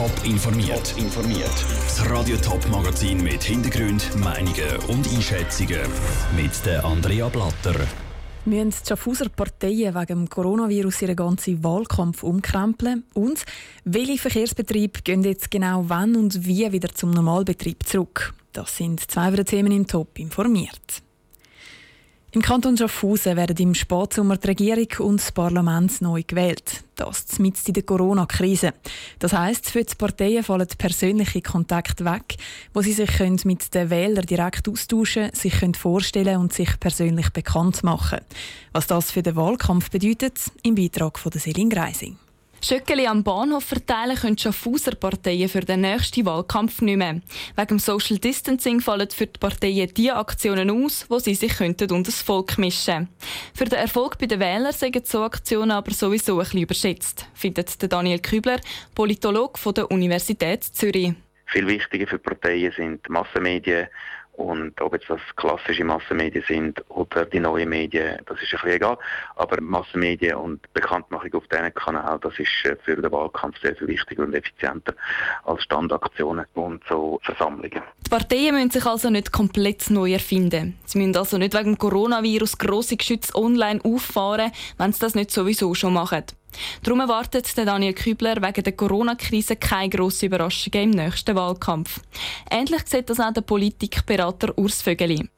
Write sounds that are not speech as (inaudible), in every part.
Top informiert. informiert. Das Radio Top Magazin mit Hintergrund, Meinungen und Einschätzungen mit der Andrea Blatter. Müssen die Schaffhauser Parteien wegen dem Coronavirus ihren ganzen Wahlkampf umkrempeln? Und welche Verkehrsbetriebe gehen jetzt genau wann und wie wieder zum Normalbetrieb zurück? Das sind zwei der Themen im Top informiert. Im Kanton Schaffhausen werden im Spätsommer die Regierung und das Parlament neu gewählt. Das mitten in der Corona-Krise. Das heisst, für die Parteien fallen persönliche Kontakte weg, wo sie sich mit den Wählern direkt austauschen, sich vorstellen und sich persönlich bekannt machen. Was das für den Wahlkampf bedeutet, im Beitrag von Selin Greising. Schöckeli am Bahnhof verteilen können Schaffhauser Parteien für den nächsten Wahlkampf nicht mehr. Wegen dem Social Distancing fallen für die Parteien die Aktionen aus, wo sie sich könnten unter das Volk mischen Für den Erfolg bei den Wählern sind so Aktionen aber sowieso ein bisschen überschätzt, findet Daniel Kübler, Politolog der Universität Zürich. Viel wichtiger für Parteien sind Massenmedien und ob jetzt das klassische Massenmedien sind oder die neuen Medien, das ist ein bisschen egal. Aber Massenmedien und Bekanntmachung auf diesen Kanal, das ist äh, für den Wahlkampf sehr viel wichtiger und effizienter als Standaktionen und so Versammlungen. Die Parteien müssen sich also nicht komplett neu erfinden. Sie müssen also nicht wegen Coronavirus grosse Geschütze online auffahren, wenn sie das nicht sowieso schon machen. Darum erwartet Daniel Kübler wegen der Corona-Krise keine grossen Überraschungen im nächsten Wahlkampf. Ähnlich sieht das auch der Politikberater Urs Vögeli.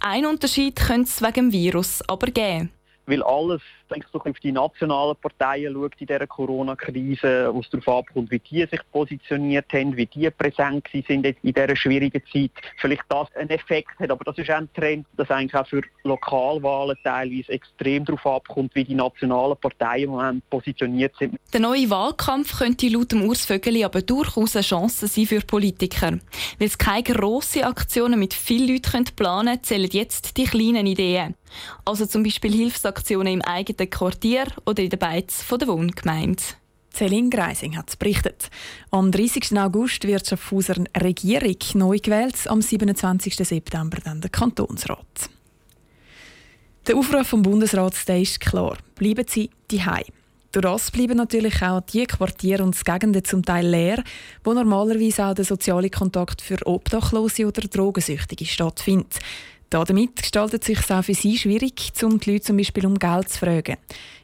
Ein Unterschied könnte es wegen dem Virus aber geben. Weil alles denke ich, auf die nationalen Parteien schaut in dieser Corona-Krise, wo es darauf abkommt, wie die sich positioniert haben, wie die präsent sind in dieser schwierigen Zeit. Vielleicht das einen Effekt hat, aber das ist auch ein Trend, dass eigentlich auch für Lokalwahlen teilweise extrem darauf abkommt, wie die nationalen Parteien im Moment positioniert sind. Der neue Wahlkampf könnte laut dem Urs Vögeli aber durchaus eine Chance sein für Politiker. Weil es keine grossen Aktionen mit vielen Leuten planen können, zählen jetzt die kleinen Ideen. Also zum Beispiel Hilfsaktionen im eigenen eigenen Quartier oder in den Beiz der Wohngemeinde. Celine Greising hat es berichtet. Am 30. August wird Schaffhauser Regierung neu gewählt, am 27. September dann der Kantonsrat. Der Aufruf vom Bundesrat ist klar. Bleiben Sie daheim. Durch das bleiben natürlich auch die Quartiere und Gegenden zum Teil leer, wo normalerweise auch der soziale Kontakt für Obdachlose oder Drogensüchtige stattfindet. Damit gestaltet es sich auch für sie schwierig, um die Leute zum Beispiel um Geld zu fragen.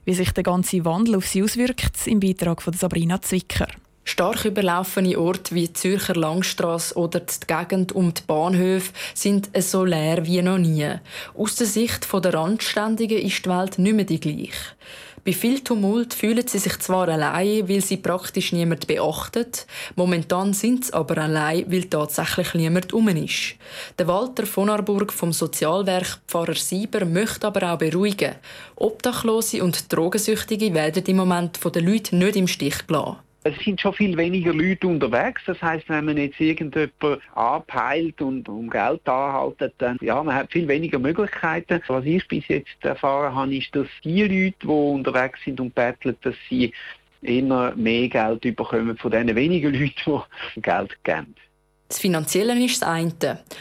Wie sich der ganze Wandel auf sie auswirkt, im Beitrag von Sabrina Zwicker. Stark überlaufene Orte wie die Zürcher Langstrasse oder die Gegend um die Bahnhöfe sind so leer wie noch nie. Aus der Sicht der Randständigen ist die Welt nicht mehr die gleiche. Bei viel Tumult fühlen sie sich zwar allein, weil sie praktisch niemand beachtet, momentan sind sie aber allein, weil tatsächlich niemand um ist. Der Walter von Arburg vom Sozialwerk Pfarrer Sieber möchte aber auch beruhigen. Obdachlose und Drogensüchtige werden im Moment von den Leuten nicht im Stich gelassen. Es sind schon viel weniger Leute unterwegs. Das heißt, wenn man jetzt irgendjemand abheilt und um Geld anhaltet, dann ja, man hat viel weniger Möglichkeiten. Was ich bis jetzt erfahren habe, ist, dass die Leute, die unterwegs sind und betteln, dass sie immer mehr Geld bekommen von den wenigen (laughs) Leuten, die Geld geben. Das Finanzielle ist das eine.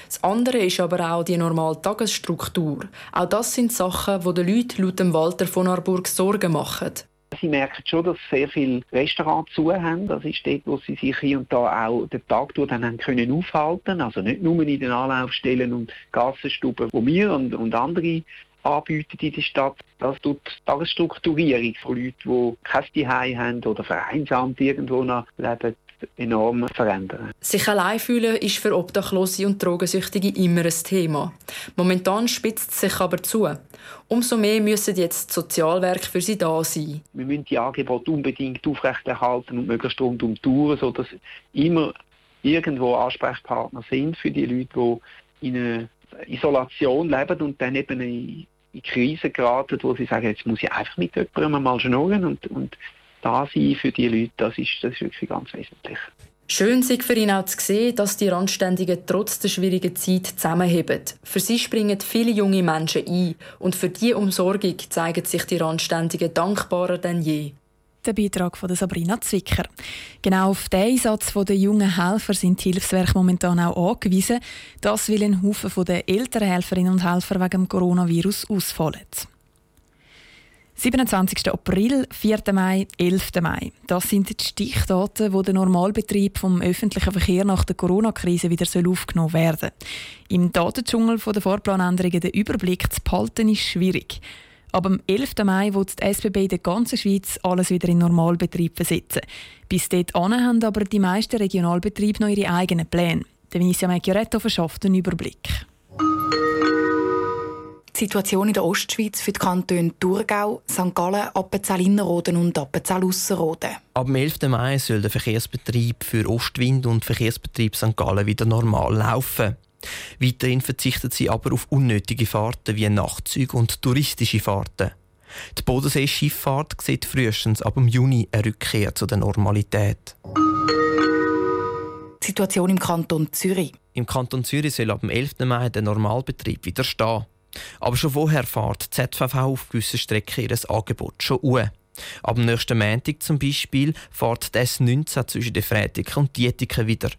Das andere ist aber auch die normale Tagesstruktur. Auch das sind Sachen, die den Leuten laut Walter von Arburg Sorgen machen. Sie merken schon, dass sehr viele Restaurants zu haben. Das ist dort, wo sie sich hier und da auch den Tag durch dann haben können aufhalten. Also nicht nur in den Anlaufstellen und Gassenstuben, wo wir und, und andere anbieten in der Stadt. Das tut die Tagesstrukturierung von Leuten, die kein Zuhause haben oder vereinsamt irgendwo noch leben, enorm verändern. Sich allein fühlen ist für Obdachlose und Drogensüchtige immer ein Thema. Momentan spitzt es sich aber zu. Umso mehr müssen jetzt die Sozialwerke für sie da sein. Wir müssen die Angebote unbedingt aufrechterhalten und möglichst rund um Touren, sodass immer irgendwo Ansprechpartner sind für die Leute, die in einer Isolation leben und dann eben in in Krise geraten, wo sie sagen, jetzt muss ich einfach mit jemandem mal schnurren und, und da sein für die Leute, das ist, das ist wirklich ganz wesentlich. Schön ist für ihn auch zu sehen, dass die Randständigen trotz der schwierigen Zeit zusammenheben. Für sie springen viele junge Menschen ein und für diese Umsorgung zeigen sich die Randständigen dankbarer denn je. Der Beitrag von Sabrina Zwicker. Genau auf den Einsatz der jungen Helfer sind die Hilfswerke momentan auch angewiesen. Das will ein Haufen der älteren Helferinnen und Helfer wegen dem Coronavirus ausfallen. 27. April, 4. Mai, 11. Mai. Das sind die Stichdaten, wo der Normalbetrieb vom öffentlichen Verkehr nach der Corona-Krise wieder aufgenommen werden soll. Im Datendschungel der Fahrplanänderungen den Überblick zu behalten, ist schwierig. Aber am 11. Mai wird die SBB in der ganzen Schweiz alles wieder in Normalbetrieb versetzen. Bis dort haben aber die meisten Regionalbetriebe noch ihre eigenen Pläne. Der Vinicia Macchioretto verschafft einen Überblick. Die Situation in der Ostschweiz für die Kantone Thurgau, St. Gallen, Appenzell-Innerrhoden und Appenzell-Ausserrhoden. Ab dem 11. Mai soll der Verkehrsbetrieb für Ostwind und Verkehrsbetrieb St. Gallen wieder normal laufen. Weiterhin verzichten sie aber auf unnötige Fahrten wie Nachtzüge und touristische Fahrten. Die Bodenseeschifffahrt sieht frühestens ab dem Juni eine Rückkehr zur Normalität. Die Situation im Kanton Zürich. Im Kanton Zürich soll ab dem 11. Mai der Normalbetrieb wieder stehen. Aber schon vorher fährt die ZVV auf gewissen Strecken ihr Angebot schon. Ab dem nächsten Montag zum Beispiel fährt die S19 zwischen den Freitag und Dietiken wieder.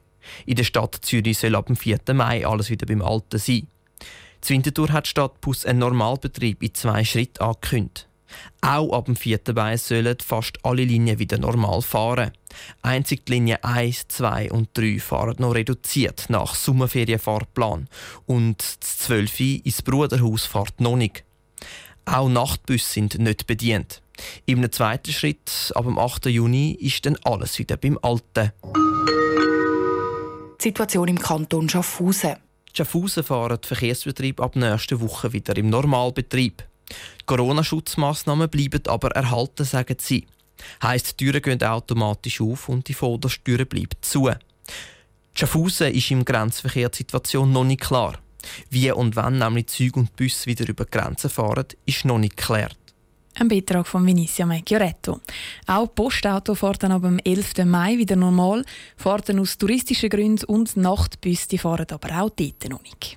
In der Stadt Zürich soll ab dem 4. Mai alles wieder beim Alten sein. Winterthur hat Stadtbus einen Normalbetrieb in zwei Schritten angekündigt. Auch ab dem 4. Mai sollen fast alle Linien wieder normal fahren. Einzig die Linien 1, 2 und 3 fahren noch reduziert nach Sommerferienfahrplan und das 12 ins Bruderhaus fährt noch nicht. Auch Nachtbusse sind nicht bedient. Im zweiten Schritt, ab dem 8. Juni, ist dann alles wieder beim Alten. Die Situation im Kanton Schaffhausen. Schaffhausen fahren die Verkehrsbetriebe ab nächster Woche wieder im Normalbetrieb. Corona-Schutzmaßnahmen bleiben aber erhalten, sagen sie. Heißt, die Türen gehen automatisch auf und die Vordertüre bleibt zu. Schaffhausen ist im Grenzverkehr die noch nicht klar. Wie und wann nämlich Züge und Busse wieder über Grenzen fahren, ist noch nicht geklärt. Ein Beitrag von Vinicia Macchioretto. Auch Postauto fahren ab dem 11. Mai wieder normal, fahren aus touristischen Gründen und Nachtbusse fahren aber auch dort noch nicht.